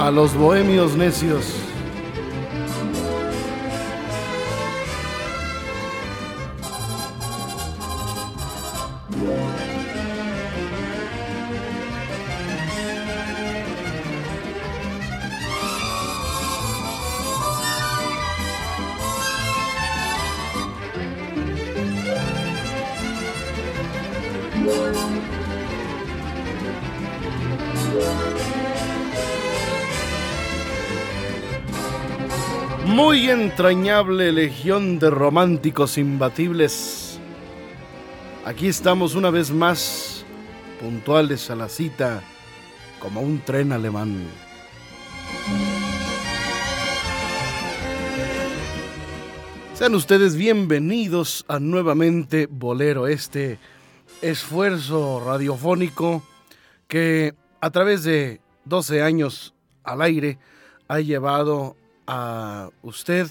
A los bohemios necios. Entrañable legión de románticos imbatibles. Aquí estamos una vez más, puntuales a la cita, como un tren alemán. Sean ustedes bienvenidos a nuevamente Bolero, este esfuerzo radiofónico que a través de 12 años al aire ha llevado a usted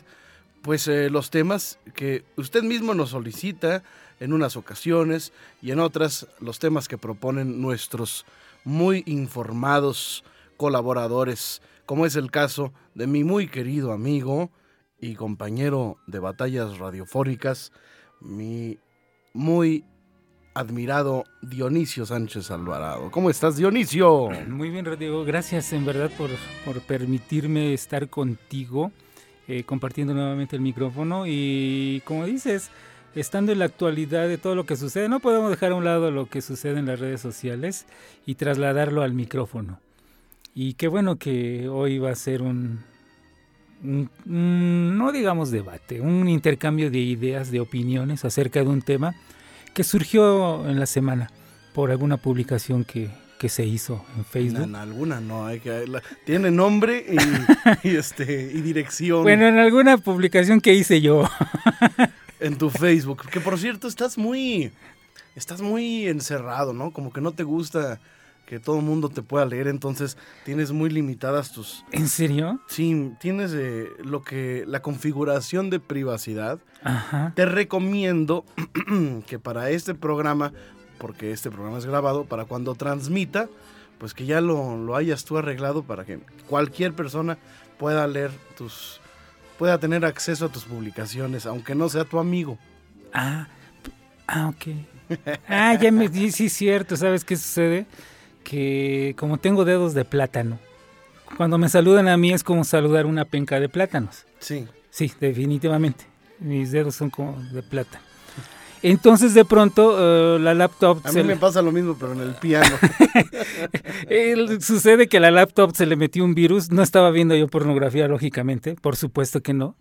pues eh, los temas que usted mismo nos solicita en unas ocasiones y en otras los temas que proponen nuestros muy informados colaboradores, como es el caso de mi muy querido amigo y compañero de batallas radiofónicas, mi muy admirado Dionisio Sánchez Alvarado. ¿Cómo estás, Dionisio? Muy bien, Rodrigo. Gracias en verdad por, por permitirme estar contigo, eh, compartiendo nuevamente el micrófono. Y como dices, estando en la actualidad de todo lo que sucede, no podemos dejar a un lado lo que sucede en las redes sociales y trasladarlo al micrófono. Y qué bueno que hoy va a ser un, un, un no digamos debate, un intercambio de ideas, de opiniones acerca de un tema que surgió en la semana por alguna publicación que, que se hizo en Facebook. En alguna no, hay que, la- tiene nombre y, y, este, y dirección Bueno, en alguna publicación que hice yo. en tu Facebook. Que por cierto, estás muy, estás muy encerrado, ¿no? Como que no te gusta que todo el mundo te pueda leer, entonces tienes muy limitadas tus... ¿En serio? Sí, tienes eh, lo que la configuración de privacidad. Ajá. Te recomiendo que para este programa, porque este programa es grabado, para cuando transmita, pues que ya lo, lo hayas tú arreglado para que cualquier persona pueda leer tus, pueda tener acceso a tus publicaciones, aunque no sea tu amigo. Ah, ah, ok. Ah, ya me di, sí, es cierto. ¿Sabes qué sucede? Que como tengo dedos de plátano, cuando me saludan a mí es como saludar una penca de plátanos. Sí. Sí, definitivamente. Mis dedos son como de plátano. Entonces de pronto eh, la laptop A se mí me pasa lo mismo, pero en el piano. El- sucede que a la laptop se le metió un virus. No estaba viendo yo pornografía, lógicamente. Por supuesto que no.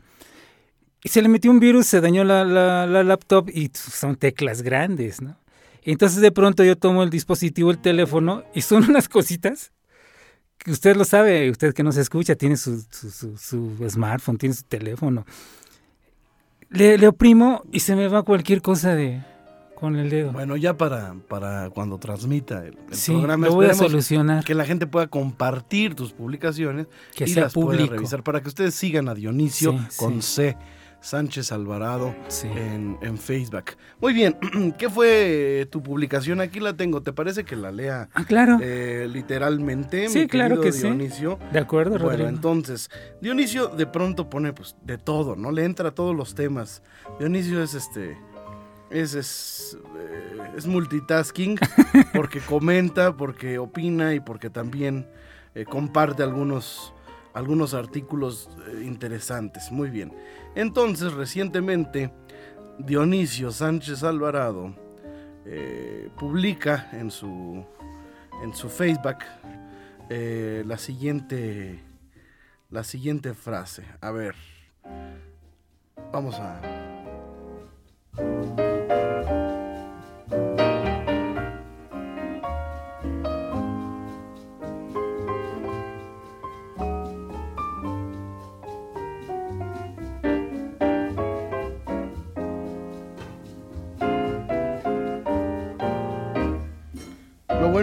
Y se le metió un virus, se dañó la, la- la laptop y son teclas grandes, ¿no? Entonces de pronto yo tomo el dispositivo, el teléfono, y son unas cositas que usted lo sabe, usted que nos escucha, tiene su, su- su- su smartphone, tiene su teléfono. Le, le oprimo y se me va cualquier cosa de con el dedo. bueno, ya para, para cuando transmita el, el sí, programa, lo voy a solucionar. que la gente pueda compartir tus publicaciones Que y sea las pueda público. revisar para que ustedes sigan a Dionisio Sí, con sí. C. Sánchez Alvarado Sí. en, en Facebook. Muy bien, ¿qué fue eh, tu publicación? Aquí la tengo, ¿te parece que la lea Ah, claro. eh, literalmente? Sí, mi claro que sí. Dionisio? De acuerdo, Bueno, Rodrigo. entonces, Dionisio de pronto pone pues de todo, ¿no? Le entra a todos los temas. Dionisio es este es es, eh, es multitasking porque comenta, porque opina y porque también eh, comparte algunos algunos artículos eh, interesantes. Muy bien. Entonces, recientemente Dionisio Sánchez Alvarado eh, publica en su en su Facebook eh, la siguiente la siguiente frase. A ver, vamos a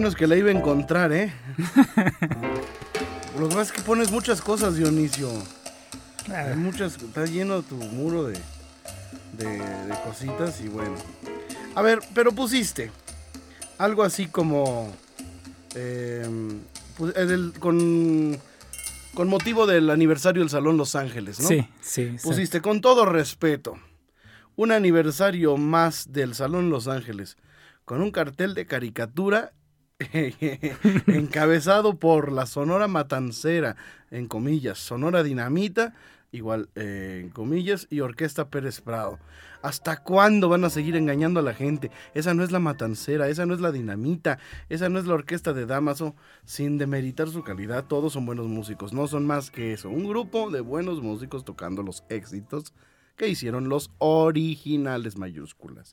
bueno es que la iba a encontrar, ¿eh? Lo que pasa es que pones muchas cosas, Dionisio. Hay muchas, está lleno tu muro de, de, cositas y bueno. A ver, pero pusiste algo así como em, pues, con, con motivo del aniversario del Salón Los Ángeles, ¿no? Sí, sí. Pusiste con todo respeto un aniversario más del Salón Los Ángeles con un cartel de caricatura encabezado por la Sonora Matancera, en comillas, Sonora Dinamita, igual eh, en comillas, y Orquesta Pérez Prado. ¿Hasta cuándo van a seguir engañando a la gente? Esa no es la Matancera, esa no es la Dinamita, esa no es la Orquesta de Damaso, sin demeritar su calidad, todos son buenos músicos, no son más que eso, un grupo de buenos músicos tocando los éxitos que hicieron los originales mayúsculas.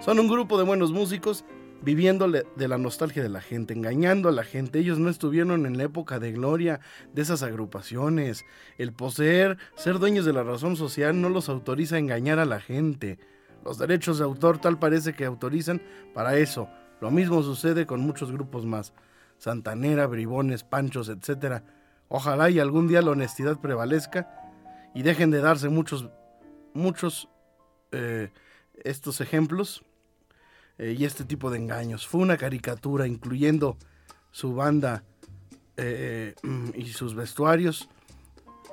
Son un grupo de buenos músicos viviendo de la nostalgia de la gente, engañando a la gente. Ellos no estuvieron en la época de gloria de esas agrupaciones. El poseer, ser dueños de la razón social no los autoriza a engañar a la gente. Los derechos de autor tal parece que autorizan para eso. Lo mismo sucede con muchos grupos más. Santanera, bribones, panchos, etc. Ojalá y algún día la honestidad prevalezca y dejen de darse muchos, muchos eh, estos ejemplos eh, y este tipo de engaños. Fue una caricatura incluyendo su banda eh, y sus vestuarios.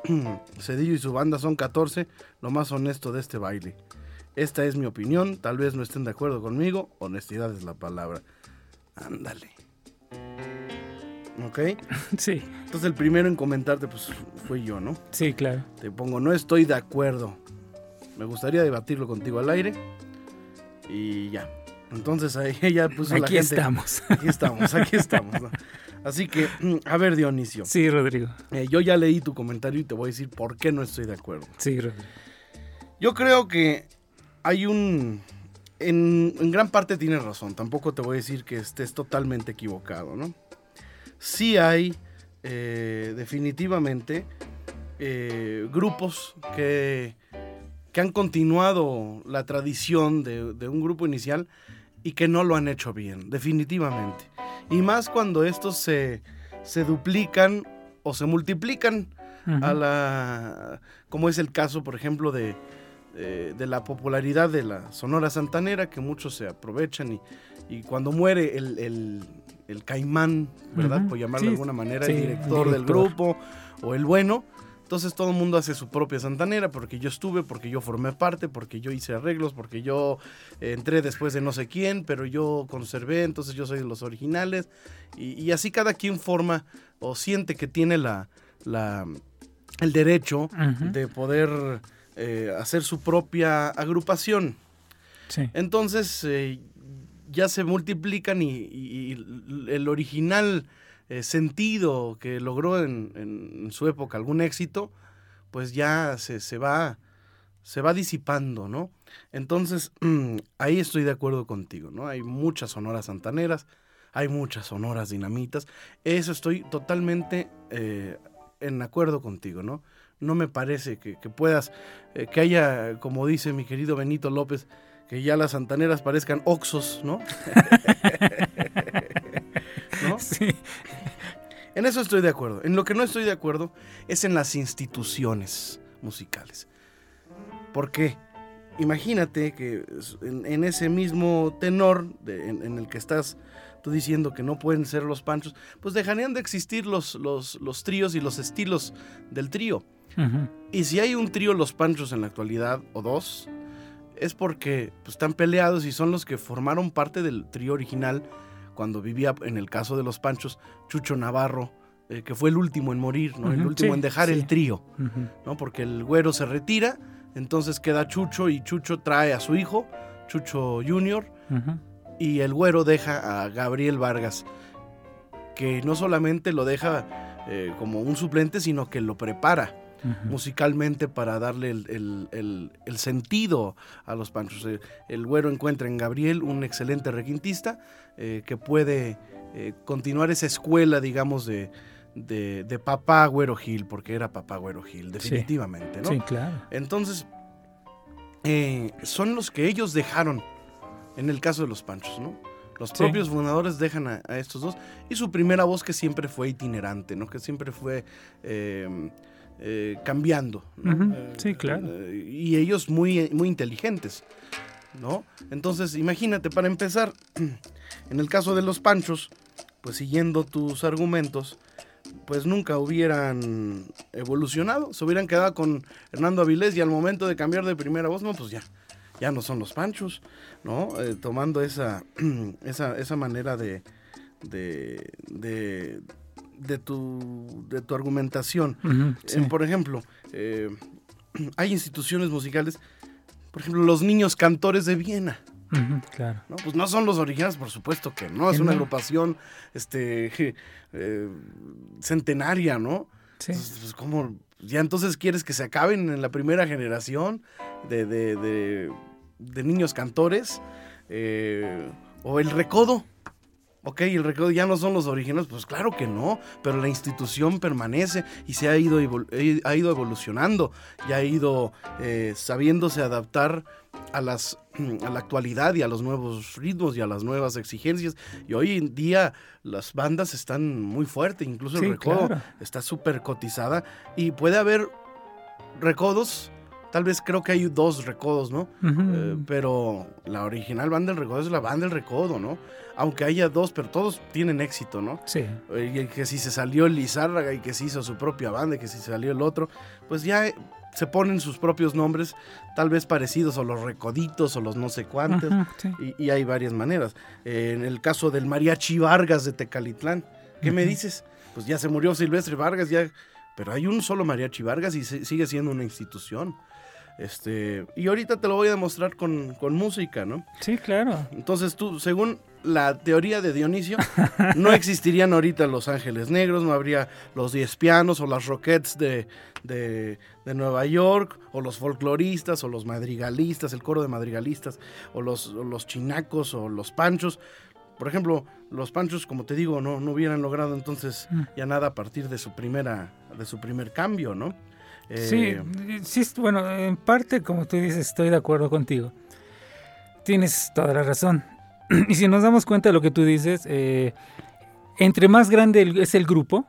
Cedillo y su banda son 14, lo más honesto de este baile. Esta es mi opinión, tal vez no estén de acuerdo conmigo, honestidad es la palabra. Ándale. ¿Ok? Sí. Entonces el primero en comentarte pues fui yo, ¿no? Sí, claro. Te pongo, no estoy de acuerdo. Me gustaría debatirlo contigo al aire. Y ya. Entonces ahí ya puso aquí la gente. Estamos. Aquí estamos, aquí estamos. Así que, mm, a ver, Dionisio. Sí, Rodrigo. Eh, yo ya leí tu comentario y te voy a decir por qué no estoy de acuerdo. Sí, Rodrigo. Yo creo que hay un... En, gran parte tienes razón, tampoco te voy a decir que estés totalmente equivocado, ¿no? Sí hay, eh, definitivamente, eh, grupos que, que han continuado la tradición de, de un grupo inicial y que no lo han hecho bien, definitivamente. Y más cuando estos se, se duplican o se multiplican a la como es el caso por ejemplo de, de, la popularidad de la Sonora Santanera que muchos se aprovechan y, y cuando muere el, el, el caimán, ¿verdad? Por llamarlo de alguna manera, el director del grupo o el bueno, entonces todo el mundo hace su propia santanera porque yo estuve, porque yo formé parte, porque yo hice arreglos, porque yo eh, entré después de no sé quién, pero yo conservé, entonces yo soy de los originales. Y, así cada quien forma o siente que tiene la, la el derecho de poder eh, hacer su propia agrupación. Entonces eh, ya se multiplican y el original eh, sentido que logró en, su época algún éxito, pues ya se, se, va, se va disipando, ¿no? Entonces, ahí estoy de acuerdo contigo, ¿no? Hay muchas sonoras santaneras, hay muchas sonoras dinamitas, eso estoy totalmente eh, en acuerdo contigo, ¿no? No me parece que, puedas, eh, que haya, como dice mi querido Benito López, que ya las santaneras parezcan oxos, ¿no? Sí. En eso estoy de acuerdo. En lo que no estoy de acuerdo es en las instituciones musicales. ¿Por qué? Imagínate que en, ese mismo tenor en, el que estás tú diciendo que no pueden ser los panchos, pues dejarían de existir los, los, tríos y los estilos del trío. Y si hay un trío los panchos en la actualidad, o dos, es porque pues, están peleados y son los que formaron parte del trío original cuando vivía, en el caso de los Panchos, Chucho Navarro, eh, que fue el último en morir, ¿no? el último en dejar el trío, ¿no? Porque el güero se retira, entonces queda Chucho y Chucho trae a su hijo, Chucho Junior, y el güero deja a Gabriel Vargas, que no solamente lo deja eh, como un suplente, sino que lo prepara. musicalmente para darle el, sentido a los panchos. Eh, el, güero encuentra en Gabriel un excelente requintista eh, que puede eh, continuar esa escuela, digamos, de, de, papá Güero Gil, porque era papá Güero Gil, definitivamente, ¿no? Sí, claro. Entonces, son los que ellos dejaron en el caso de los panchos, ¿no? Los propios fundadores dejan a, estos dos. Y su primera voz que siempre fue itinerante, ¿no? Que siempre fue em, eh, cambiando. Eh, sí, claro. Eh, y ellos muy, muy inteligentes, ¿no? Entonces, imagínate, para empezar, en el caso de los panchos, pues siguiendo tus argumentos, pues nunca hubieran evolucionado, se hubieran quedado con Hernando Avilés y al momento de cambiar de primera voz, no, pues ya, ya no son los panchos, ¿no? Eh, tomando esa, esa, esa, manera de, de, de, tu, de tu argumentación. por ejemplo, eh, hay instituciones musicales, por ejemplo, los niños cantores de Viena. claro. ¿no? Pues no son los originales, por supuesto que no, es una agrupación este, eh, centenaria, ¿no? Sí. Entonces, pues, ¿cómo, ya entonces quieres que se acaben en la primera generación de, de, de, niños cantores. Eh, o el recodo. Ok, el recodo ya no son los originales, pues claro que no, pero la institución permanece y se ha ido, eh, ha ido evolucionando, ya ha ido eh, sabiéndose adaptar a, las, a la actualidad y a los nuevos ritmos y a las nuevas exigencias. Y hoy en día las bandas están muy fuertes, incluso el recodo está súper cotizada y puede haber recodos Tal vez creo que hay dos recodos, ¿no? Eh, pero la original banda del recodo es la banda del recodo, ¿no? Aunque haya dos, pero todos tienen éxito, ¿no? Sí. Y que si se salió el Lizárraga y que se hizo su propia banda y que si se salió el otro, pues ya se ponen sus propios nombres, tal vez parecidos, o los recoditos, o los no sé cuántos, y, hay varias maneras. en el caso del Mariachi Vargas de Tecalitlán, ¿qué me dices? Pues ya se murió Silvestre Vargas, ya, pero hay un solo Mariachi Vargas y sigue siendo una institución. Este, y ahorita te lo voy a demostrar con, música, ¿no? Sí, claro. Entonces tú, según la teoría de Dionisio, no existirían ahorita los Ángeles Negros, no habría los Diez Pianos o las Rockets de, de, Nueva York, o los folcloristas, o los madrigalistas, el coro de madrigalistas, o los, los chinacos, o los panchos. Por ejemplo, los panchos, como te digo, no, no hubieran logrado entonces mm. ya nada a partir de su primera, de su primer cambio, ¿no? Sí, eh, sí, bueno, en parte, como tú dices, estoy de acuerdo contigo. Tienes toda la razón. y si nos damos cuenta de lo que tú dices, eh, entre más grande es el grupo,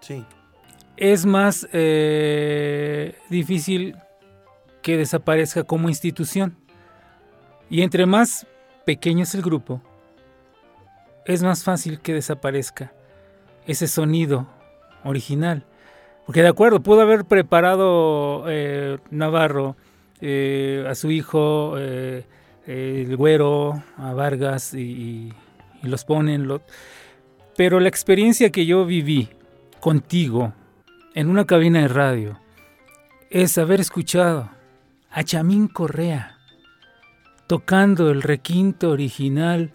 sí. es más eh, difícil que desaparezca como institución. Y entre más pequeño es el grupo, es más fácil que desaparezca ese sonido original. Porque de acuerdo, pudo haber preparado eh, Navarro eh, a su hijo, eh, el güero, a Vargas, y, los ponen. Pero la experiencia que yo viví contigo en una cabina de radio es haber escuchado a Chamín Correa tocando el requinto original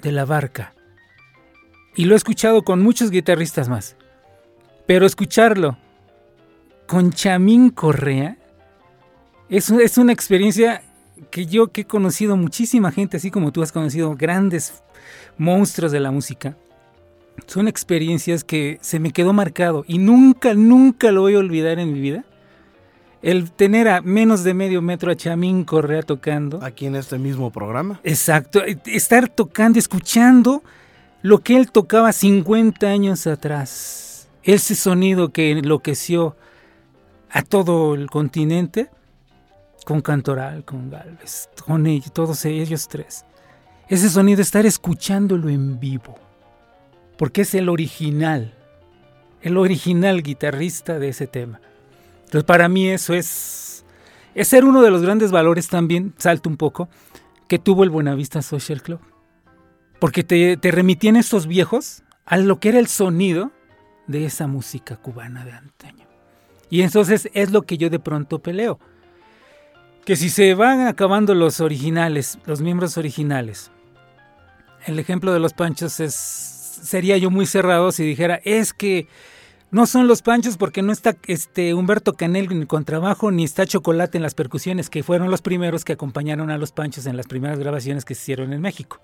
de la barca. Y lo he escuchado con muchos guitarristas más. Pero escucharlo con Chamín Correa es, es una experiencia que yo que he conocido muchísima gente, así como tú has conocido grandes monstruos de la música. Son experiencias que se me quedó marcado y nunca, nunca lo voy a olvidar en mi vida. El tener a menos de medio metro a Chamín Correa tocando. Aquí en este mismo programa. Exacto. Estar tocando, escuchando lo que él tocaba 50 años atrás ese sonido que enloqueció a todo el continente con Cantoral, con Galvez, con ellos, todos ellos tres. Ese sonido, estar escuchándolo en vivo, porque es el original, el original guitarrista de ese tema. Entonces, para mí eso es, es ser uno de los grandes valores también, salto un poco, que tuvo el Buenavista Social Club. Porque te, te remitían estos viejos a lo que era el sonido de esa música cubana de antaño. Y entonces es lo que yo de pronto peleo. Que si se van acabando los originales, los miembros originales, el ejemplo de los panchos es, sería yo muy cerrado si dijera, es que No son los Panchos porque no está este Humberto Canel en contrabajo ni está Chocolate en las percusiones, que fueron los primeros que acompañaron a los Panchos en las primeras grabaciones que se hicieron en México.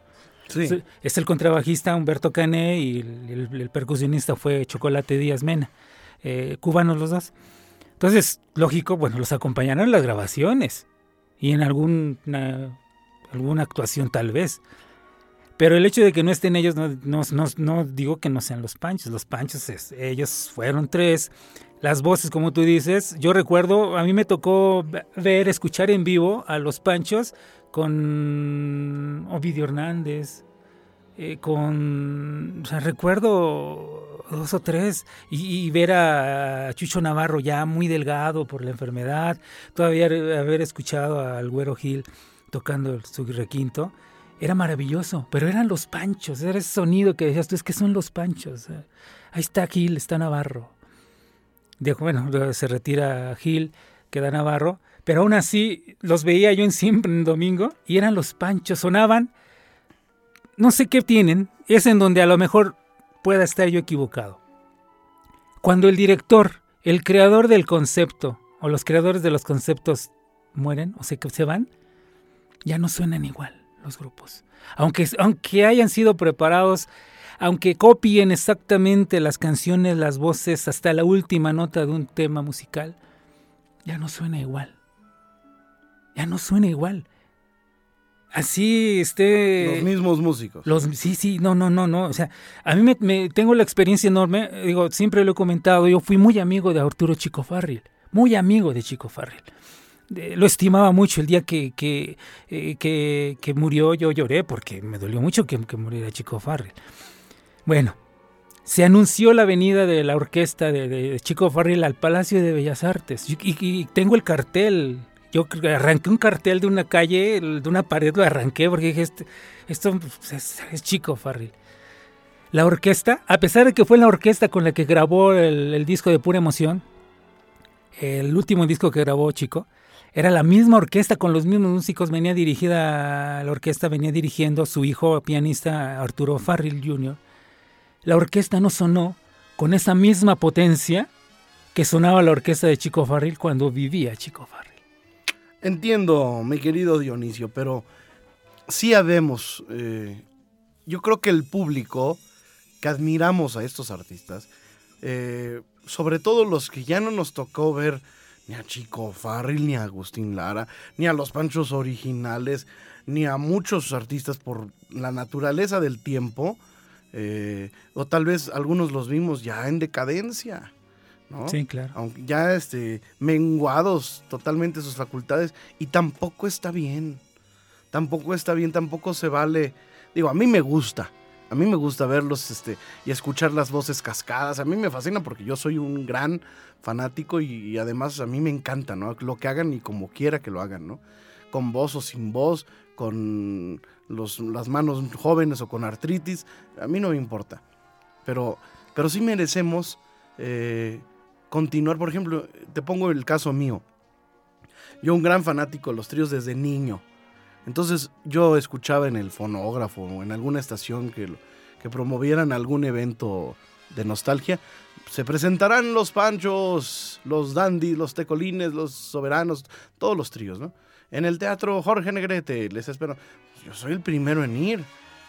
Sí. Es el contrabajista Humberto Cané y el, el- el percusionista fue Chocolate Díaz Mena, eh, cubanos los dos. Entonces, lógico, bueno, los acompañaron las grabaciones y en alguna, alguna actuación tal vez. Pero el hecho de que no estén ellos, no, no, no, no digo que no sean los panchos. Los panchos, es- ellos fueron tres. Las voces, como tú dices, yo recuerdo, a mí me tocó ve- ver, escuchar en vivo a los panchos con Ovidio Hernández, eh, con, o sea, recuerdo dos o tres, y, ver a Chucho Navarro ya muy delgado por la enfermedad, todavía haber escuchado al Güero Gil tocando su requinto, era maravilloso, pero eran los panchos, era ese sonido que decías tú, es que son los panchos. eh. Ahí está Gil, está Navarro. De- bueno, se retira Gil, queda Navarro, pero aún así los veía yo en siempre en domingo y eran los panchos, sonaban, no sé qué tienen, es en donde a lo mejor pueda estar yo equivocado. Cuando el director, el creador del concepto o los creadores de los conceptos mueren o se, se van, ya no suenan igual los grupos. Aunque, aunque hayan sido preparados, aunque copien exactamente las canciones, las voces, hasta la última nota de un tema musical, ya no suena igual. Ya no suena igual. Así esté... Los mismos músicos. Los, sí, sí, no, no, no, no. O sea, a mí me, me- tengo la experiencia enorme. Digo, siempre lo he comentado. Yo fui muy amigo de Arturo Chico Farril. Muy amigo de Chico Farril. De- lo estimaba mucho el día que, que, eh, que, que murió. Yo lloré porque me dolió mucho que, que muriera Chico Farril. Bueno, se anunció la venida de la orquesta de, de Chico Farril al Palacio de Bellas Artes. Y, y- y tengo el cartel. Yo arranqué un cartel de una calle, de una pared, lo arranqué porque dije, este- esto pues, es, Chico Farril. La orquesta, a pesar de que fue la orquesta con la que grabó el, el disco de pura emoción, el último disco que grabó Chico, era la misma orquesta con los mismos músicos, venía dirigida, la orquesta venía dirigiendo su hijo pianista Arturo Farril Jr. La orquesta no sonó con esa misma potencia que sonaba la orquesta de Chico Farril cuando vivía Chico Farril. Entiendo, mi querido Dionisio, pero sí habemos. eh, yo creo que el público que admiramos a estos artistas, eh, sobre todo los que ya no nos tocó ver ni a Chico Farril, ni a Agustín Lara, ni a los Panchos originales, ni a muchos artistas por la naturaleza del tiempo, eh, o tal vez algunos los vimos ya en decadencia. ¿No? Sí, claro. aunque ya este, menguados totalmente sus facultades, y tampoco está bien. Tampoco está bien, tampoco se vale. Digo, a mí me gusta. A mí me gusta verlos este, y escuchar las voces cascadas. A mí me fascina porque yo soy un gran fanático y, y además a mí me encanta, ¿no? Lo que hagan y como quiera que lo hagan, ¿no? Con voz o sin voz, con los, las manos jóvenes o con artritis. A mí no me importa. Pero, pero sí merecemos eh, continuar. Por ejemplo, te pongo el caso mío. Yo un gran fanático de los tríos desde niño. Entonces yo escuchaba en el fonógrafo o en alguna estación que, que promovieran algún evento de nostalgia. Se presentarán los panchos, los dandies, los tecolines, los soberanos, todos los tríos, ¿no? En el teatro Jorge Negrete, les espero. Yo soy el primero en ir.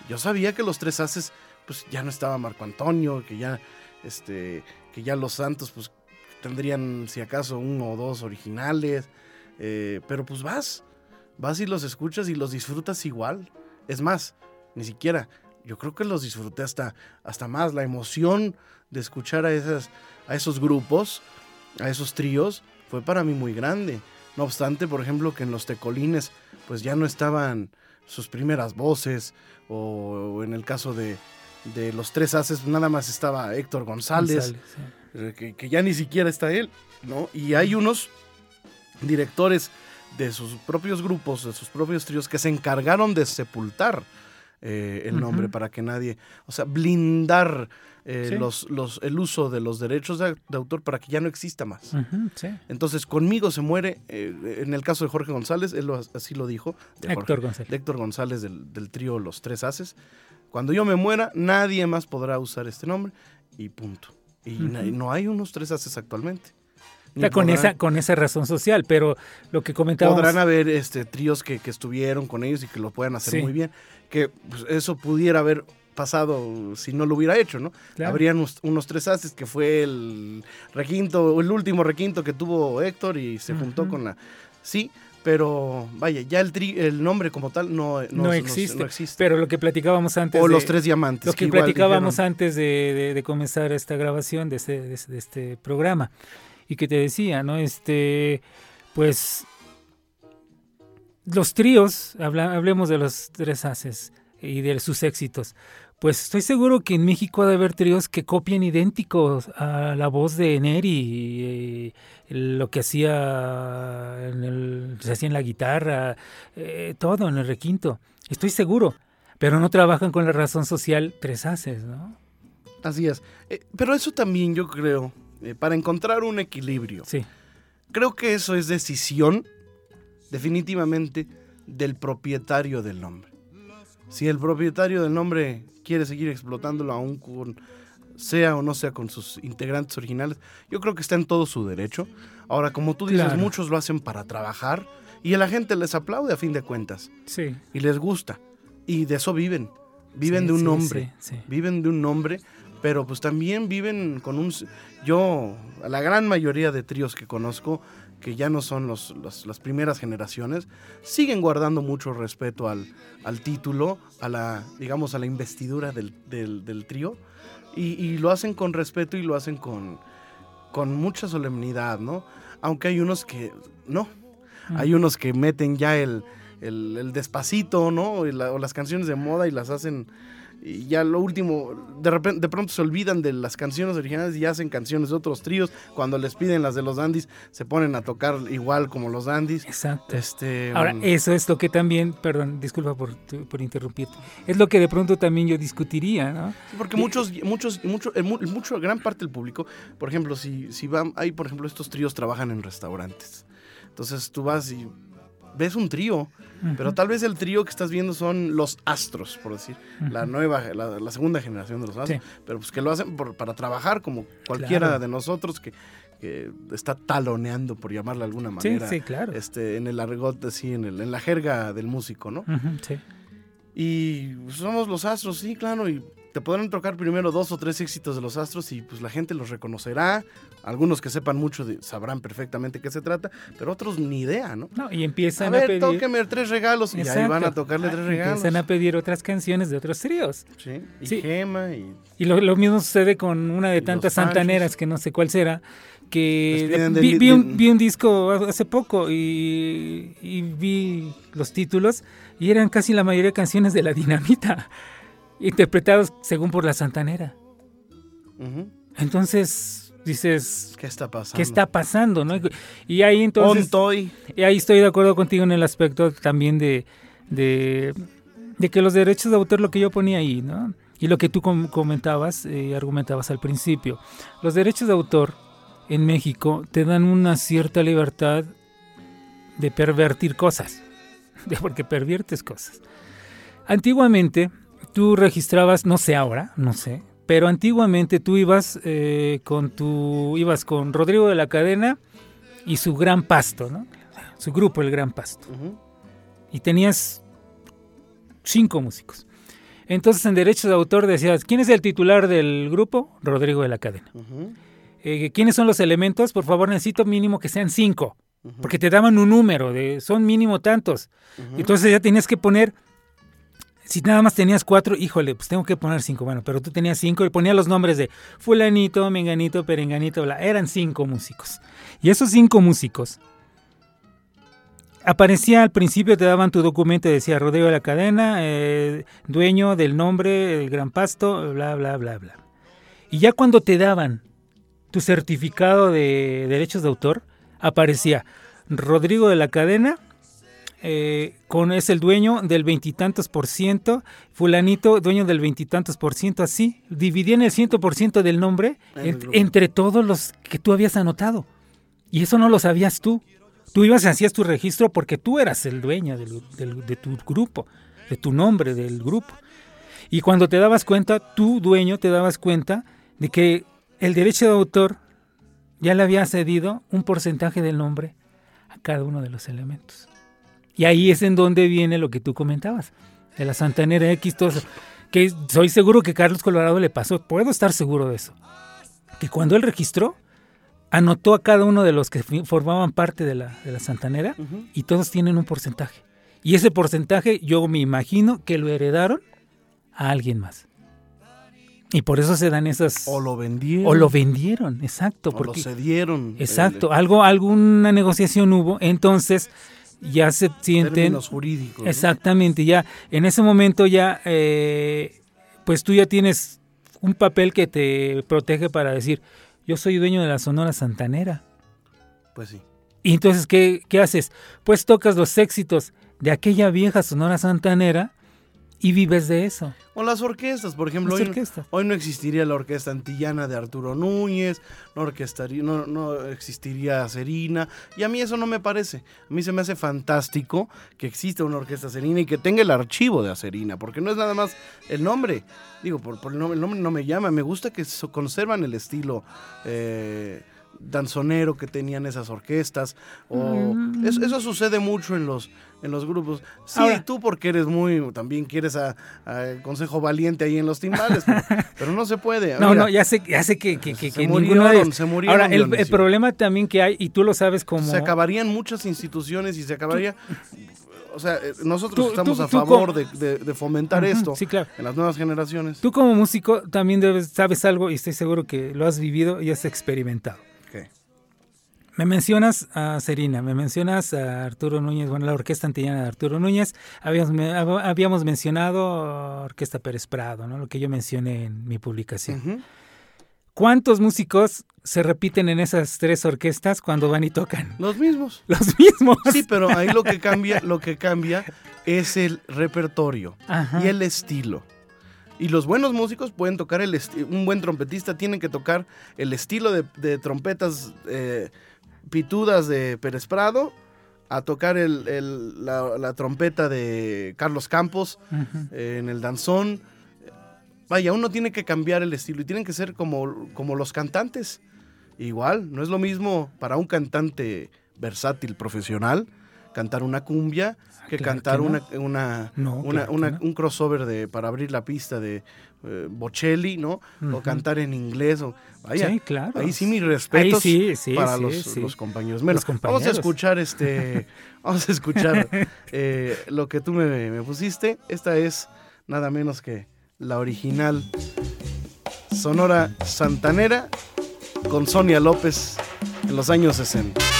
Yo sabía que los tres haces, pues ya no estaba Marco Antonio, que ya, este, que ya los santos, pues tendrían, si acaso, uno o dos originales. eh, pero pues vas, vas y los escuchas y los disfrutas igual. Es más, ni siquiera, yo creo que los disfruté hasta, hasta más. La emoción de escuchar a, esas, a esos grupos, a esos tríos, fue para mí muy grande. No obstante, por ejemplo, que en los tecolines, pues ya no estaban sus primeras voces, o, o en el caso de, de los tres haces, nada más estaba Héctor González, González, sí. Que, que ya ni siquiera está él, ¿no? Y hay unos directores de sus propios grupos, de sus propios tríos, que se encargaron de sepultar eh, el nombre para que nadie, o sea, blindar eh, Sí. los, los, el uso de los derechos de, de autor para que ya no exista más. Sí. Entonces, conmigo se muere, eh, en el caso de Jorge González, él lo- así lo dijo, de Jorge- Héctor González. de Héctor González del, del trío Los Tres Haces. Cuando yo me muera, nadie más podrá usar este nombre y punto. Y no hay unos tres haces actualmente. O sea, con, podrán- esa, con esa razón social, pero lo que comentábamos... Podrán haber este, tríos que, que estuvieron con ellos y que lo puedan hacer Sí. muy bien. Que pues, eso pudiera haber pasado si no lo hubiera hecho, ¿no? Claro. Habrían unos, unos tres haces que fue el requinto, el último requinto que tuvo Héctor y se juntó con la... Sí, pero vaya, ya el, tri- el nombre como tal no, no, existe, no existe. Pero lo que platicábamos antes... o de- los tres diamantes. Lo que platicábamos dijeron, antes de, de- de comenzar esta grabación de este, de, este- de este programa y que te decía, ¿no? Este, pues los tríos, habla- hablemos de los tres haces y de sus éxitos. Pues estoy seguro que en México ha de haber tríos que copian idénticos a la voz de Neri, eh, lo que hacía en el, se hacía en la guitarra, eh, todo en el requinto. Estoy seguro, pero no trabajan con la razón social tres haces, ¿no? Así es. Eh, pero eso también yo creo, para encontrar un equilibrio, Sí, creo que eso es decisión definitivamente del propietario del nombre. Si el propietario del nombre quiere seguir explotándolo aún con sea o no sea con sus integrantes originales, yo creo que está en todo su derecho. Ahora, como tú dices, Claro. muchos lo hacen para trabajar y la gente les aplaude a fin de cuentas sí. y les gusta y de eso viven. Viven Sí, de un sí, nombre sí, sí. viven de un nombre, pero pues también viven con un... Yo, la gran mayoría de tríos que conozco, que ya no son los, los- las primeras generaciones, siguen guardando mucho respeto al, al título, a la, digamos, a la investidura del, del- del trío, y, y lo hacen con respeto y lo hacen con, con mucha solemnidad, ¿no? Aunque hay unos que no, hay unos que meten ya el, el, el despacito, ¿no? La- o las canciones de moda y las hacen. Y ya lo último, de repente, de pronto se olvidan de las canciones originales y hacen canciones de otros tríos. Cuando les piden las de los dandies, se ponen a tocar igual como los dandies. Exacto. Este, Ahora, mm, eso es lo que también, perdón, disculpa por, por interrumpirte, es lo que de pronto también yo discutiría, ¿no? Porque muchos, muchos, mucho, mucho, gran parte del público, por ejemplo, si, si van, hay, por ejemplo, estos tríos trabajan en restaurantes. Entonces tú vas y ves un trío, pero tal vez el trío que estás viendo son los astros, por decir, la nueva, la, la segunda generación de los astros, Sí. pero pues que lo hacen por- para trabajar como cualquiera Claro. de nosotros que, que está taloneando, por llamarle de alguna Sí, manera, sí, claro. este, en el argot, así, en, el, en la jerga del músico, ¿no? Sí. Y somos los astros, sí, claro, y te podrán tocar primero dos o tres éxitos de los astros y pues la gente los reconocerá. Algunos que sepan mucho de- sabrán perfectamente qué se trata, pero otros ni idea, ¿no? No, y A empiezan a, ver, pedir... tóqueme tres regalos y ahí van a tocarle tres regalos. Empiezan a pedir otras canciones de otros tríos. Sí, y Sí. gema y... Y lo, lo mismo sucede con una de tantas santaneras que no sé cuál será, que de- vi, de- vi un, de- vi un disco hace poco y, y vi los títulos y eran casi la mayoría canciones de la dinamita, interpretados según por la santanera. Entonces dices, ¿Qué está pasando? ¿qué está pasando? ¿no? Y ahí entonces... Ontoy. Y ahí estoy de acuerdo contigo en el aspecto también de, de, de que los derechos de autor, lo que yo ponía ahí, ¿no? Y lo que tú com- comentabas, eh, argumentabas al principio. Los derechos de autor en México te dan una cierta libertad de pervertir cosas, porque perviertes cosas. Antiguamente tú registrabas, no sé ahora, no sé, pero antiguamente tú ibas eh, con tu, ibas con Rodrigo de la Cadena y su gran pasto, ¿no? Su grupo, el gran pasto. Y tenías cinco músicos. Entonces en derechos de autor decías, ¿quién es el titular del grupo? Rodrigo de la Cadena. Eh, ¿Quiénes son los elementos? Por favor, necesito mínimo que sean cinco. Porque te daban un número, de son mínimo tantos. Entonces ya tenías que poner, si nada más tenías cuatro, híjole, pues tengo que poner cinco. Bueno, pero tú tenías cinco y ponía los nombres de fulanito, menganito, perenganito, bla. Eran cinco músicos. Y esos cinco músicos aparecía al principio, te daban tu documento, decía Rodrigo de la Cadena, eh, dueño del nombre, el Gran Pasto, bla, bla, bla, bla. Y ya cuando te daban tu certificado de derechos de autor, aparecía Rodrigo de la Cadena, eh, con, es el dueño del veintitantos por ciento, fulanito, dueño del veintitantos por ciento, así, dividían el ciento por ciento del nombre ent- entre todos los que tú habías anotado. Y eso no lo sabías tú. Tú ibas y hacías tu registro porque tú eras el dueño del- del- de tu grupo, de tu nombre del grupo. Y cuando te dabas cuenta, tú dueño te dabas cuenta de que el derecho de autor ya le había cedido un porcentaje del nombre a cada uno de los elementos. Y ahí es en donde viene lo que tú comentabas, de la Santanera X, todo eso. Que soy seguro que Carlos Colorado le pasó, puedo estar seguro de eso. Que cuando él registró, anotó a cada uno de los que formaban parte de la, de la Santanera y todos tienen un porcentaje. Y ese porcentaje yo me imagino que lo heredaron a alguien más. Y por eso se dan esas... O lo vendieron. O lo vendieron, exacto. O porque, lo cedieron. Exacto, algo, alguna negociación hubo, entonces ya se sienten... Términos jurídicos. Exactamente, ya en ese momento ya, eh, pues tú ya tienes un papel que te protege para decir, yo soy dueño de la Sonora Santanera. Pues sí. Y entonces, ¿qué, qué haces? Pues tocas los éxitos de aquella vieja Sonora Santanera y vives de eso. O las orquestas, por ejemplo, hoy, hoy no existiría la orquesta antillana de Arturo Núñez, no, orquestaría- no, no existiría Serina, y a mí eso no me parece. A mí se me hace fantástico que exista una orquesta Serina y que tenga el archivo de Acerina, porque no es nada más el nombre. Digo, por, por el, nombre, el nombre no me llama, me gusta que conservan el estilo. eh, danzonero que tenían esas orquestas o Mm. eso, eso sucede mucho en los en los grupos sí Ahora- tú porque eres muy también quieres a, a Consejo Valiente ahí en los timbales pero, pero no se puede No, Mira, no, ya sé, ya sé que, que, que- Se que ninguno de murieron, se murieron, Ahora, el, el problema también que hay, y tú lo sabes como... se acabarían muchas instituciones y se acabaría o sea eh, nosotros Tú- estamos tú- a favor de, de- de fomentar esto Sí, claro. en las nuevas generaciones Tú como músico también debes, sabes algo y estoy seguro que lo has vivido y has experimentado. Me mencionas a Serina, me mencionas a Arturo Núñez, bueno, la orquesta antillana de Arturo Núñez. Habíamos, me- hab- habíamos mencionado Orquesta Pérez Prado, ¿no? lo que yo mencioné en mi publicación. ¿Cuántos músicos se repiten en esas tres orquestas cuando van y tocan? los mismos Los mismos. Sí, pero ahí lo que cambia, lo que cambia es el repertorio Ajá. y el estilo. Y los buenos músicos pueden tocar el un buen trompetista tiene que tocar el estilo de, de trompetas eh, pitudas de Pérez Prado, a tocar el- el- la, la trompeta de Carlos Campos eh, en el danzón. Vaya, uno tiene que cambiar el estilo y tienen que ser como, como los cantantes. Igual, no es lo mismo para un cantante versátil profesional cantar una cumbia que claro cantar que no. una, una, No, una- claro que una- no. un crossover de, para abrir la pista de eh, Bocelli, ¿no? O cantar en inglés. O, vaya, Sí, claro. ahí sí mis respetos sí, sí, para los, compañeros. Bueno, Los vamos a escuchar este, vamos a escuchar eh, lo que tú me, me pusiste. Esta es nada menos que la original Sonora Santanera con Sonia López en los años 60.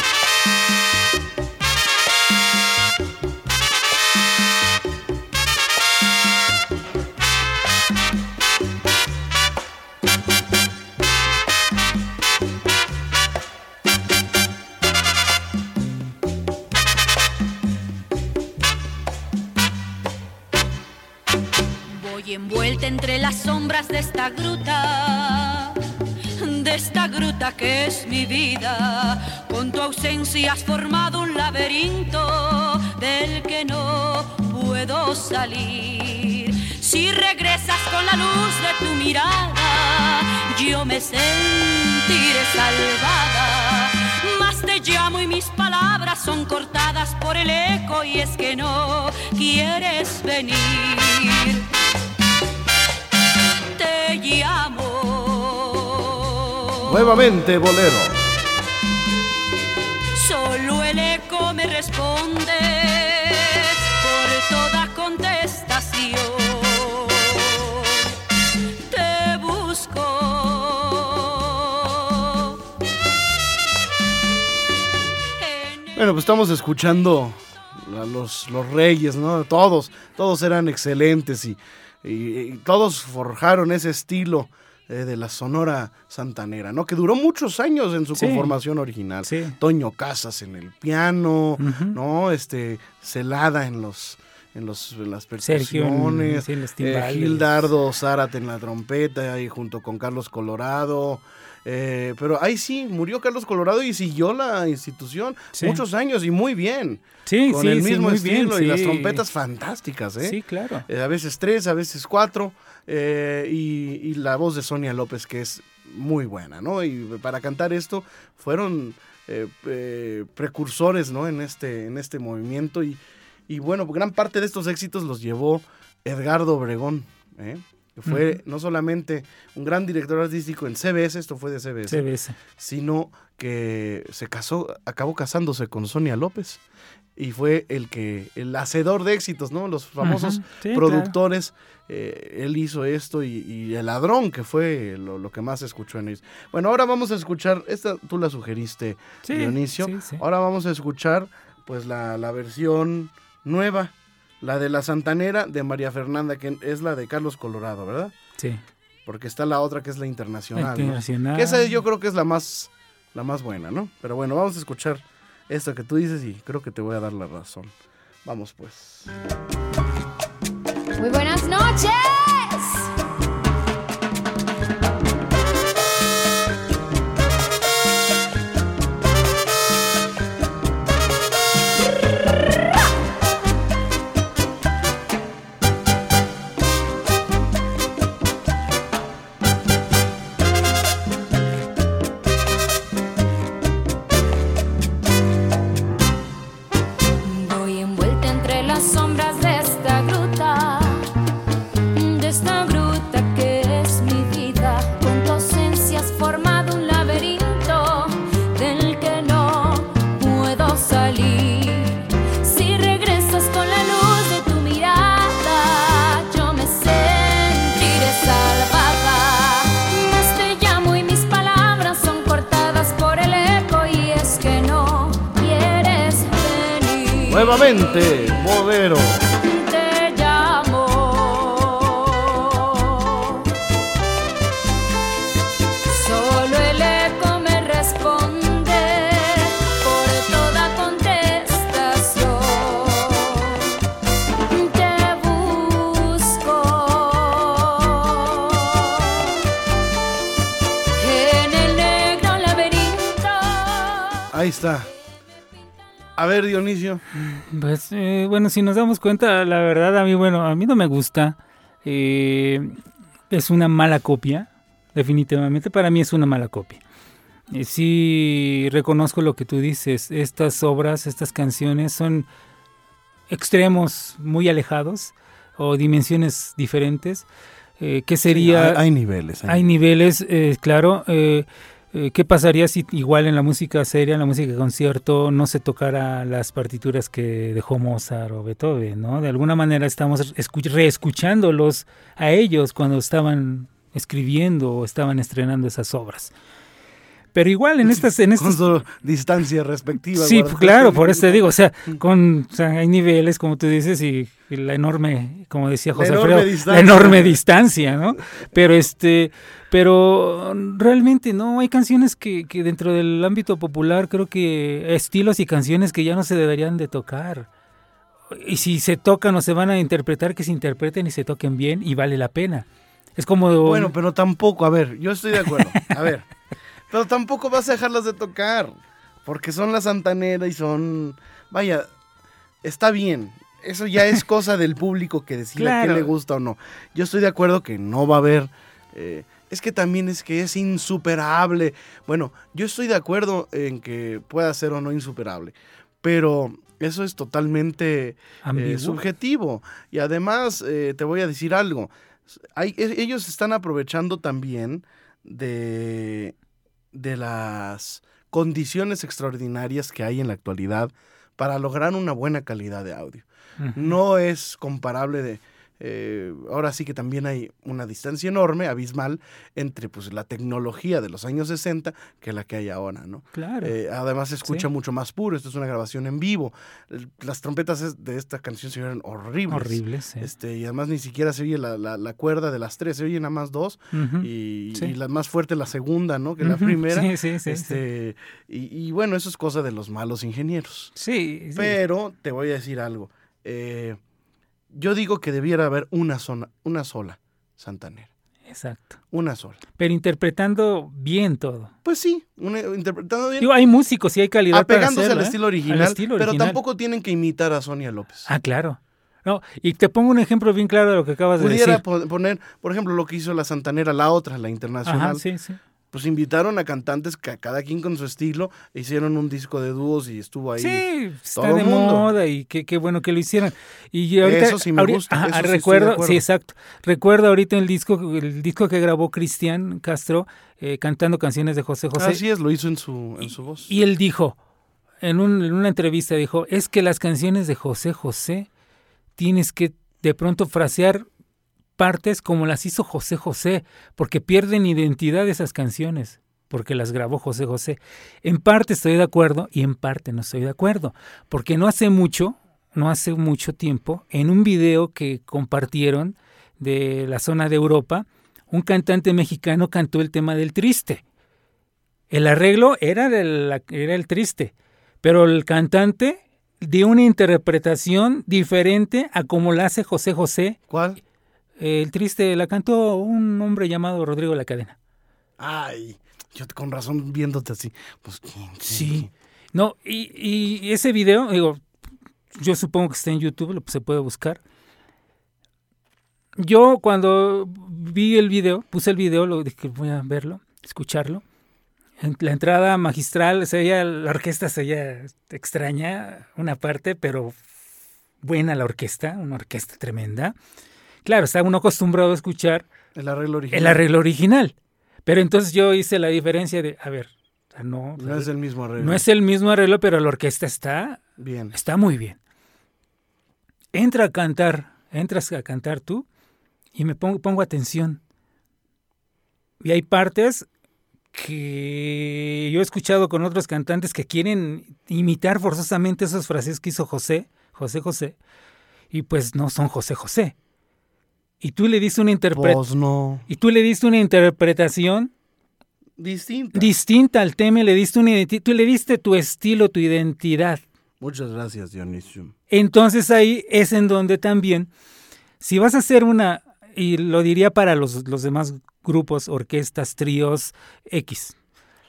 Entre las sombras de esta gruta, de esta gruta que es mi vida. Con tu ausencia has formado un laberinto del que no puedo salir. Si regresas con la luz de tu mirada, yo me sentiré salvada. Más te llamo y mis palabras son cortadas por el eco y es que no quieres venir. Te llamo. Nuevamente, bolero. Solo el eco me responde por toda contestación. Te busco. Bueno, pues estamos escuchando a los, los reyes, ¿no? Todos, todos eran excelentes y, y- y todos forjaron ese estilo eh, de la Sonora Santanera, ¿no? Que duró muchos años en su Sí. conformación original. Sí. Toño Casas en el piano. ¿no? Este, Celada en los... En, los, en las Sergio percusiones, sí, en eh. Gildardo Zárate en la trompeta y junto con Carlos Colorado, eh, pero ahí sí, murió Carlos Colorado y siguió la institución Sí. muchos años y muy bien. Sí, con sí, el mismo estilo bien, y las trompetas fantásticas, ¿eh? Sí, claro. Eh, a veces tres, a veces cuatro. eh, y, y la voz de Sonia López, que es muy buena, ¿no? Y para cantar esto fueron precursores, ¿no? En este, en este movimiento y, y, bueno, gran parte de estos éxitos los llevó Edgardo Obregón, ¿eh? que fue no solamente un gran director artístico en CBS, esto fue de CBS, CBS. sino que se casó, acabó casándose con Sonia López y fue el que el hacedor de éxitos, ¿no? Los famosos productores. Eh, él hizo esto y, el ladrón, que fue lo, que más escuchó en ellos. Bueno, ahora vamos a escuchar, esta tú la sugeriste, Dionisio. Ahora vamos a escuchar pues la, la, versión nueva, la de la Santanera de María Fernanda, que es la de Carlos Colorado, ¿verdad? Sí. Porque está la otra que es la internacional. La internacional. Que esa yo creo que es la más, la más buena, ¿no? Pero bueno, vamos a escuchar esto que tú dices y creo que te voy a dar la razón. Vamos pues. Muy buenas noches. Bueno, si nos damos cuenta, la verdad a mí, bueno, a mí no me gusta. Eh, es una mala copia, definitivamente. Para mí es una mala copia. Eh, sí reconozco lo que tú dices. Estas obras, estas canciones son extremos muy alejados o dimensiones diferentes. ¿Qué sería? hay, niveles. Hay, niveles, claro. Eh, ¿Qué pasaría si igual en la música seria, en la música de concierto, no se tocara las partituras que dejó Mozart o Beethoven? De alguna manera estamos reescuchándolos a ellos cuando estaban escribiendo o estaban estrenando esas obras. Pero igual en estas... En estas... Con su distancia respectiva. Sí, claro, por eso te digo, o sea, con, hay niveles, como tú dices, y, la enorme, como decía José Alfredo, la enorme distancia, ¿no? Pero este, pero realmente no, hay canciones que, que dentro del ámbito popular creo que estilos y canciones que ya no se deberían de tocar. Y si se tocan o se van a interpretar, que se interpreten y se toquen bien y vale la pena. Es como... Bueno, pero tampoco, a ver, yo estoy de acuerdo. A ver. Pero tampoco vas a dejarlas de tocar. Porque son la santanera y son. Vaya, está bien. Eso ya es cosa del público que decida qué le gusta o no. Yo estoy de acuerdo que no va a haber. Eh, es que también es que es insuperable. Bueno, yo estoy de acuerdo en que pueda ser o no insuperable. Pero eso es totalmente eh, subjetivo. Y además, eh, te voy a decir algo. Hay, e, ellos están aprovechando también de de las condiciones extraordinarias que hay en la actualidad para lograr una buena calidad de audio. No es comparable de, eh, ahora sí que también hay una distancia enorme, abismal, entre pues la tecnología de los años 60 que la que hay ahora, ¿no? Claro. Eh, además se escucha mucho más puro, esto es una grabación en vivo. Las trompetas de esta canción se oyen horribles. Horribles, Este, y además ni siquiera se oye la, la, cuerda de las tres, se oyen nada más dos. y, la más fuerte la segunda, ¿no? Que la primera. Sí, sí, sí. Este, y, bueno, eso es cosa de los malos ingenieros. Sí. Pero te voy a decir algo. Eh, yo digo que debiera haber una, zona, una sola Santanera. Exacto. Una sola. Pero interpretando bien todo. Pues sí, interpretando bien. Digo, hay músicos y hay calidad Apegándose para al, estilo original, pero tampoco tienen que imitar a Sonia López. Ah, claro. No, y te pongo un ejemplo bien claro de lo que acabas de decir. Pudiera poner, por ejemplo, lo que hizo la Santanera, la otra, la internacional. sí, sí. Pues invitaron a cantantes que cada quien con su estilo e hicieron un disco de dúos y estuvo ahí. Sí, está todo de mundo. moda y qué, qué bueno que lo hicieron. Y ahorita, Eso sí me gusta, ajá, eso recuerdo, sí, exacto. Recuerdo ahorita el disco, el disco que grabó Cristian Castro eh, cantando canciones de José José. Así es, lo hizo en su, en su voz. Y él dijo, en, un- en una entrevista dijo, es que las canciones de José José tienes que de pronto frasear partes como las hizo José José, porque pierden identidad esas canciones, porque las grabó José José. En parte estoy de acuerdo y en parte no estoy de acuerdo, porque no hace mucho, no hace mucho tiempo, en un video que compartieron de la zona de Europa, un cantante mexicano cantó el tema del triste. El arreglo era, de la- era el triste, pero el cantante dio una interpretación diferente a como la hace José José. ¿Cuál? El triste la cantó un hombre llamado Rodrigo La Cadena. Ay, yo con razón viéndote así. Pues ¿quién? quién, Sí. No, y, y ese video, digo, yo supongo que está en YouTube, lo se puede buscar. Yo cuando vi el video, puse el video, lo dije voy a verlo, escucharlo. En la entrada magistral, se veía, la orquesta se veía extraña, una parte, pero buena la orquesta, una orquesta tremenda. Claro, está uno acostumbrado a escuchar El arreglo original. el arreglo original. Pero entonces yo hice la diferencia de, a ver, no, No es el mismo arreglo. no es el mismo arreglo, pero la orquesta está, Bien. está muy bien. Entra a cantar, entras a cantar tú y me pongo, pongo atención. Y hay partes que yo he escuchado con otros cantantes que quieren imitar forzosamente esas frases que hizo José, José José, y pues no son José José. Y tú le diste una interpretación. Pues no. Y tú le diste una interpretación Distinta. distinta al tema, le diste una tú le diste tu estilo, tu identidad. Muchas gracias, Dionisio. Entonces ahí es en donde también, si vas a hacer una, y lo diría para los, los demás grupos, orquestas, tríos, X,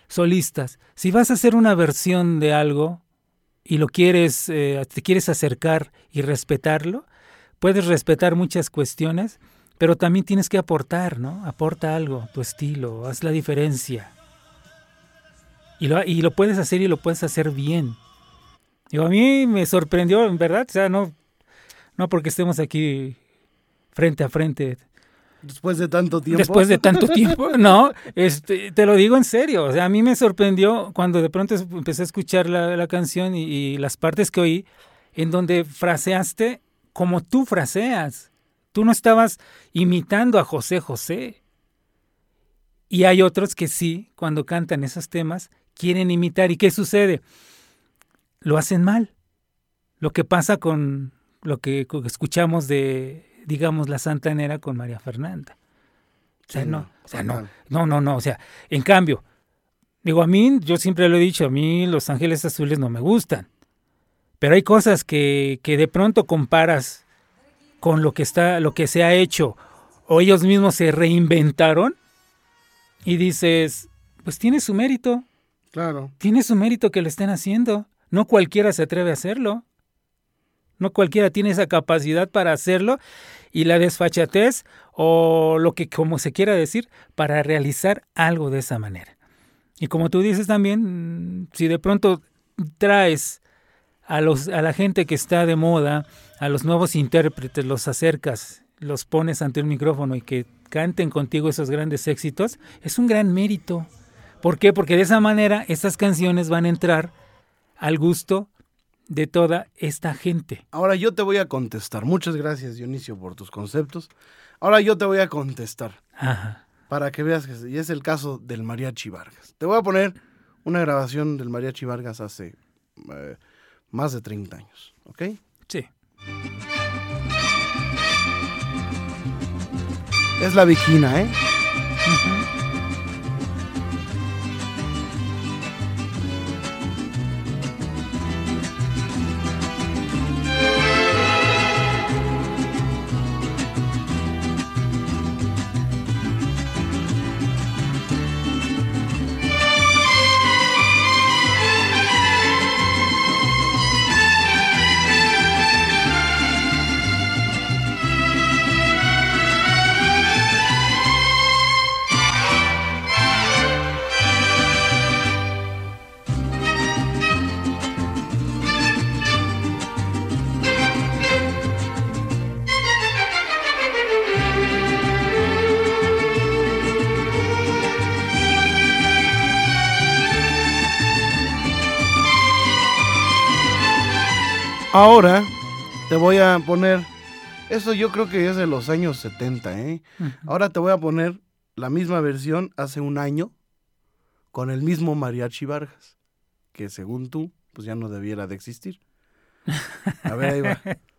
solistas, si vas a hacer una versión de algo y lo quieres, eh, te quieres acercar y respetarlo, puedes respetar muchas cuestiones, pero también tienes que aportar, ¿no? Aporta algo, tu estilo, haz la diferencia. Y lo, y lo puedes hacer y lo puedes hacer bien. Digo, a mí me sorprendió, en verdad, o sea, no, no porque estemos aquí frente a frente Después de tanto tiempo. después de tanto tiempo, no, este, te lo digo en serio, o sea, a mí me sorprendió cuando de pronto empecé a escuchar la, la canción y, y las partes que oí, en donde fraseaste como tú fraseas. Tú no estabas imitando a José José. Y hay otros que sí, cuando cantan esos temas, quieren imitar. ¿Y qué sucede? Lo hacen mal. Lo que pasa con lo que escuchamos de, digamos, la Santanera con María Fernanda. O sea, Sí, no, o sea, no, no, no, no, o sea, en cambio, digo, a mí, yo siempre lo he dicho, a mí Los Ángeles Azules no me gustan, pero hay cosas que, que de pronto comparas con lo que está, lo que se ha hecho, o ellos mismos se reinventaron, y dices, pues tiene su mérito, Claro. tiene su mérito que lo estén haciendo. No cualquiera se atreve a hacerlo. No cualquiera tiene esa capacidad para hacerlo y la desfachatez o lo que como se quiera decir para realizar algo de esa manera. Y como tú dices también, si de pronto traes a los a la gente que está de moda, a los nuevos intérpretes, los acercas, los pones ante el micrófono y que canten contigo esos grandes éxitos, es un gran mérito. ¿Por qué? Porque de esa manera estas canciones van a entrar al gusto de toda esta gente. Ahora yo te voy a contestar. Muchas gracias, Dionisio, por tus conceptos. Ahora yo te voy a contestar Ajá. para que veas que y es el caso del Mariachi Vargas. Te voy a poner una grabación del Mariachi Vargas hace eh, más de 30 años, ¿ok? Sí. Es la Viquina, ¿eh? Ahora te voy a poner. Esto yo creo que es de los años 70, ¿eh? Ahora te voy a poner la misma versión hace un año con el mismo Mariachi Vargas, que según tú, pues ya no debiera de existir. A ver, ahí va.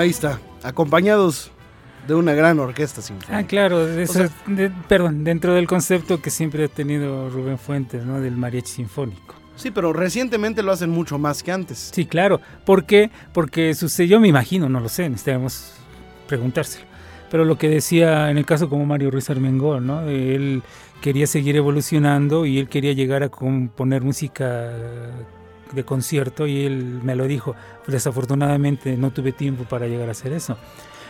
Bueno, ahí está. Acompañados de una gran orquesta sinfónica. Ah, claro, de eso- sea- de- perdón, dentro del concepto que siempre ha tenido Rubén Fuentes, ¿no? Del mariachi sinfónico. Sí, pero recientemente lo hacen mucho más que antes. Sí, claro. ¿Por qué? Porque sucedió, me imagino, no lo sé, necesitamos preguntárselo. Pero lo que decía en el caso como Mario Ruiz Armengol, ¿no? Él quería seguir evolucionando y él quería llegar a componer música de concierto y él me lo dijo. Desafortunadamente no tuve tiempo para llegar a hacer eso.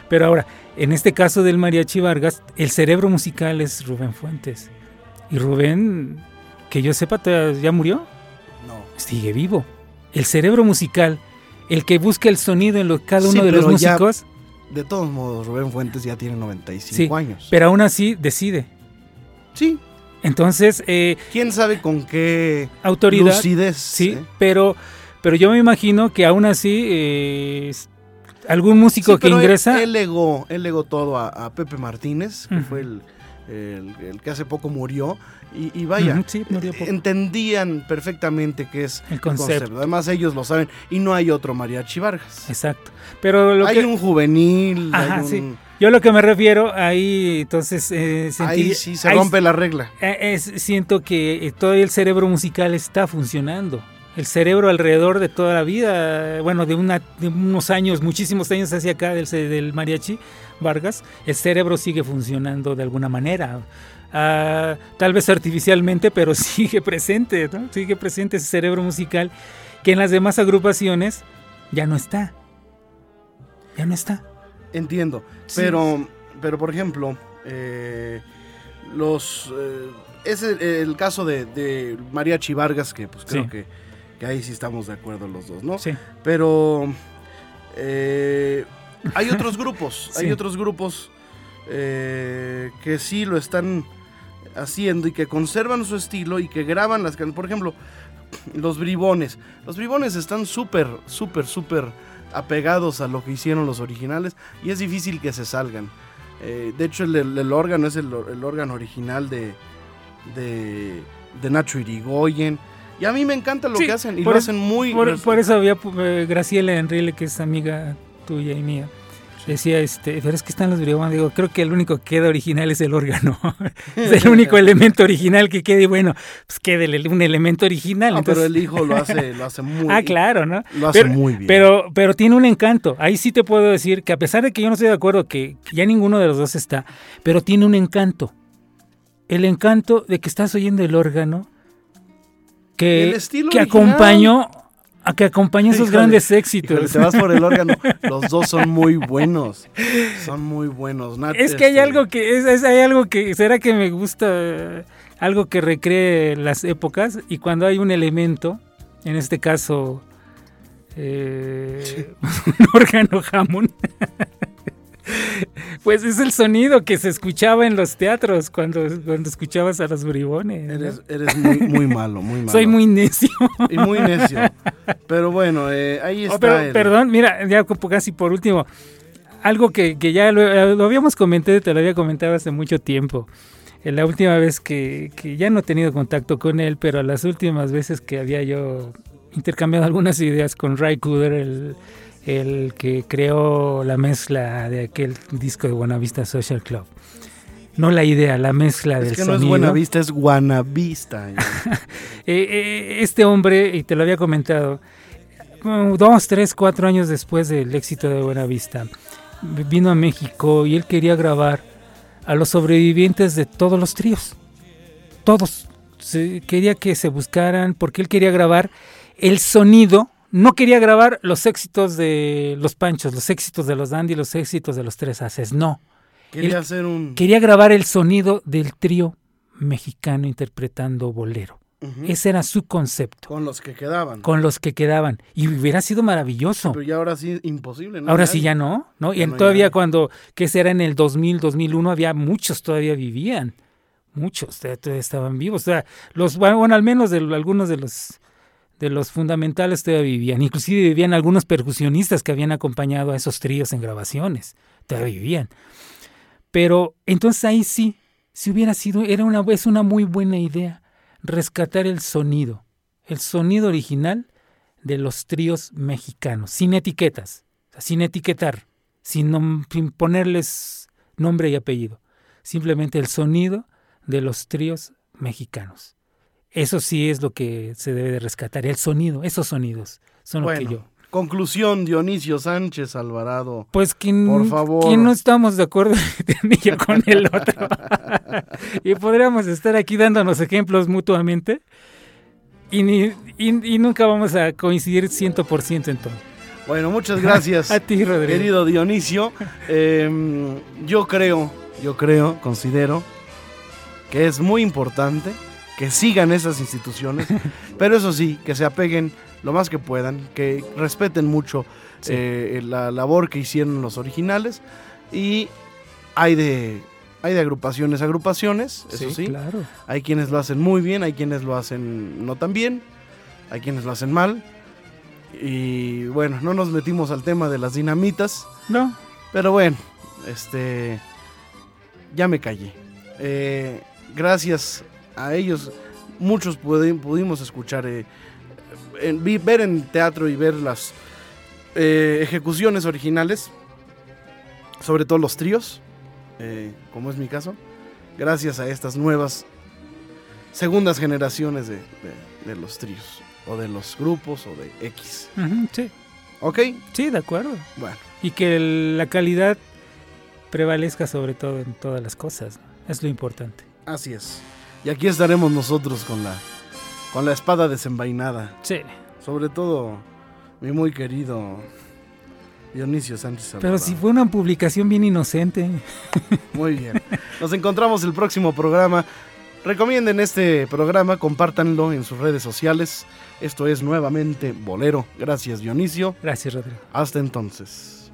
Pero ahora, en este caso del Mariachi Vargas, el cerebro musical es Rubén Fuentes. Y Rubén, que yo sepa, ya murió No. sigue vivo. El cerebro musical, el que busca el sonido en lo- cada Sí, uno de los pero ya- músicos, De todos modos, Rubén Fuentes ya tiene 95 años. pero aún así decide. Sí, Entonces, eh, quién sabe con qué autoridad, lucidez. sí, ¿eh? pero, pero yo me imagino que aún así eh, algún músico Sí, que pero ingresa, Él, legó, él legó todo a, a Pepe Martínez, que fue el, el- el que hace poco murió. Y, y vaya, sí, murió entendían perfectamente qué es el el concepto. Además, ellos lo saben. Y no hay otro Mariachi Vargas. Exacto. Pero lo hay que, un juvenil, Ajá, hay un- sí. yo lo que me refiero ahí, entonces eh, ahí sentiría- sí se ahí rompe la regla. Eh, es- siento que eh, todo el cerebro musical está funcionando. El cerebro alrededor de toda la vida, bueno, de, una, de unos años, muchísimos años hacia acá del, mariachi Vargas, el cerebro sigue funcionando de alguna manera. Ah, tal vez artificialmente, pero sigue presente, ¿no? Sigue presente ese cerebro musical que en las demás agrupaciones ya no está. Ya no está. Entiendo. Sí. Pero, pero por ejemplo, eh, los eh, es el, el caso de, de Mariachi Vargas, que pues creo Sí. que, que ahí sí estamos de acuerdo los dos, ¿no? Sí. Pero eh, hay otros grupos, hay otros grupos eh, que sí lo están haciendo y que conservan su estilo y que graban las canciones. Por ejemplo, los bribones. Los bribones están súper, súper, súper apegados a lo que hicieron los originales y es difícil que se salgan. Eh, de hecho, el, el- el órgano es el, el órgano original de, de, de Nacho Irigoyen. Y a mí me encanta lo Sí, que hacen y por lo hacen muy... Por, por eso había eh, Graciela Enrile, que es amiga tuya y mía. Decía, este, pero es que están los bribones. Digo, creo que el único que queda original es el órgano. es el único elemento original que quede. Y bueno, pues quede el- un elemento original. Entonces- pero el hijo lo hace, lo hace muy Ah, claro, ¿no? Lo hace pero, muy bien. Pero, pero tiene un encanto. Ahí sí te puedo decir que a pesar de que yo no estoy de acuerdo que ya ninguno de los dos está, pero tiene un encanto. El encanto de que estás oyendo el órgano que, que acompañó a que acompañó esos Híjole, grandes Híjole, éxitos. te vas por el órgano. Los dos son muy buenos. Son muy buenos. Es que hay este, algo que es, es- hay algo que será que me gusta algo que recree las épocas y cuando hay un elemento, en este caso eh, un órgano Hammond. Pues es el sonido que se escuchaba en los teatros cuando, cuando escuchabas a los bribones. ¿no? Eres, eres muy, muy malo, muy malo. Soy muy necio. Y muy necio. Pero bueno, eh, ahí está. Oh, pero, el- Perdón, mira, ya casi por último, algo que, que ya lo, lo habíamos comentado, te lo había comentado hace mucho tiempo. Eh, La última vez que, que ya no he tenido contacto con él, pero las últimas veces que había yo intercambiado algunas ideas con Ray Cooder, el, el que creó la mezcla de aquel disco de Buenavista Social Club. No la idea, la mezcla Es del que no sonido. es buena vista, es guanavista. Eh, eh, este hombre, y te lo había comentado, dos, tres, cuatro años después del éxito de Buenavista, vino a México y él quería grabar a los sobrevivientes de todos los tríos. Todos. Se- quería que se buscaran, porque él quería grabar el sonido. No quería grabar los éxitos de los Panchos, los éxitos de los Dandy, los éxitos de los Tres Haces. No. Quería Él- hacer un. Quería grabar el sonido del trío mexicano interpretando bolero. Ese era su concepto, Con los que quedaban. con los que quedaban. Y hubiera sido maravilloso. Pero ya ahora sí, imposible. ¿no? Ahora sí ya no, ¿no? Y Ya no todavía cuando, que será en el 2000, 2001, había muchos todavía vivían. Muchos todavía, todavía estaban vivos. O sea, los, bueno, al menos de, algunos de los, de los fundamentales todavía vivían. Inclusive vivían algunos percusionistas que habían acompañado a esos tríos en grabaciones. Todavía vivían. Pero entonces ahí sí, si hubiera sido, era una, es una muy buena idea rescatar el sonido, el sonido original de los tríos mexicanos, sin etiquetas, sin etiquetar, sin, sin ponerles nombre y apellido, simplemente el sonido de los tríos mexicanos. Eso sí es lo que se debe de rescatar, el sonido, esos sonidos son lo que yo. conclusión, Dionisio Sánchez Alvarado. Pues que, Por favor. que no estamos de acuerdo con el otro. y podríamos estar aquí dándonos ejemplos mutuamente y, ni- y, y nunca vamos a coincidir 100% en todo. Bueno, muchas gracias. A ti, Rodrigo. Querido Dionisio, eh, yo creo, yo creo, considero que es muy importante que sigan esas instituciones, pero eso sí, que se apeguen lo más que puedan, que respeten mucho Sí. eh, la labor que hicieron los originales y hay de hay de agrupaciones a agrupaciones, eso sí, claro. hay quienes lo hacen muy bien, hay quienes lo hacen no tan bien, hay quienes lo hacen mal. Y bueno, no nos metimos al tema de las dinamitas, No, pero bueno, este ya me callé. Eh, gracias a ellos, muchos pudi- pudimos escuchar, eh, en- ver en teatro y ver las eh, ejecuciones originales, sobre todo los tríos, eh, como es mi caso, gracias a estas nuevas segundas generaciones de, de- de los tríos, o de los grupos, o de X. sí, ¿Ok? sí, de acuerdo. Bueno. Y que el- la calidad prevalezca sobre todo en todas las cosas. Es lo importante. Así es. Y aquí estaremos nosotros con la con la espada desenvainada. Sí. Sobre todo mi muy querido Dionisio Sánchez. Pero Alvarado. si fue una publicación bien inocente. Muy bien. Nos encontramos el próximo programa. Recomienden este programa, compártanlo en sus redes sociales. Esto es nuevamente Bolero. Gracias Dionisio. Gracias, Rodrigo. Hasta entonces.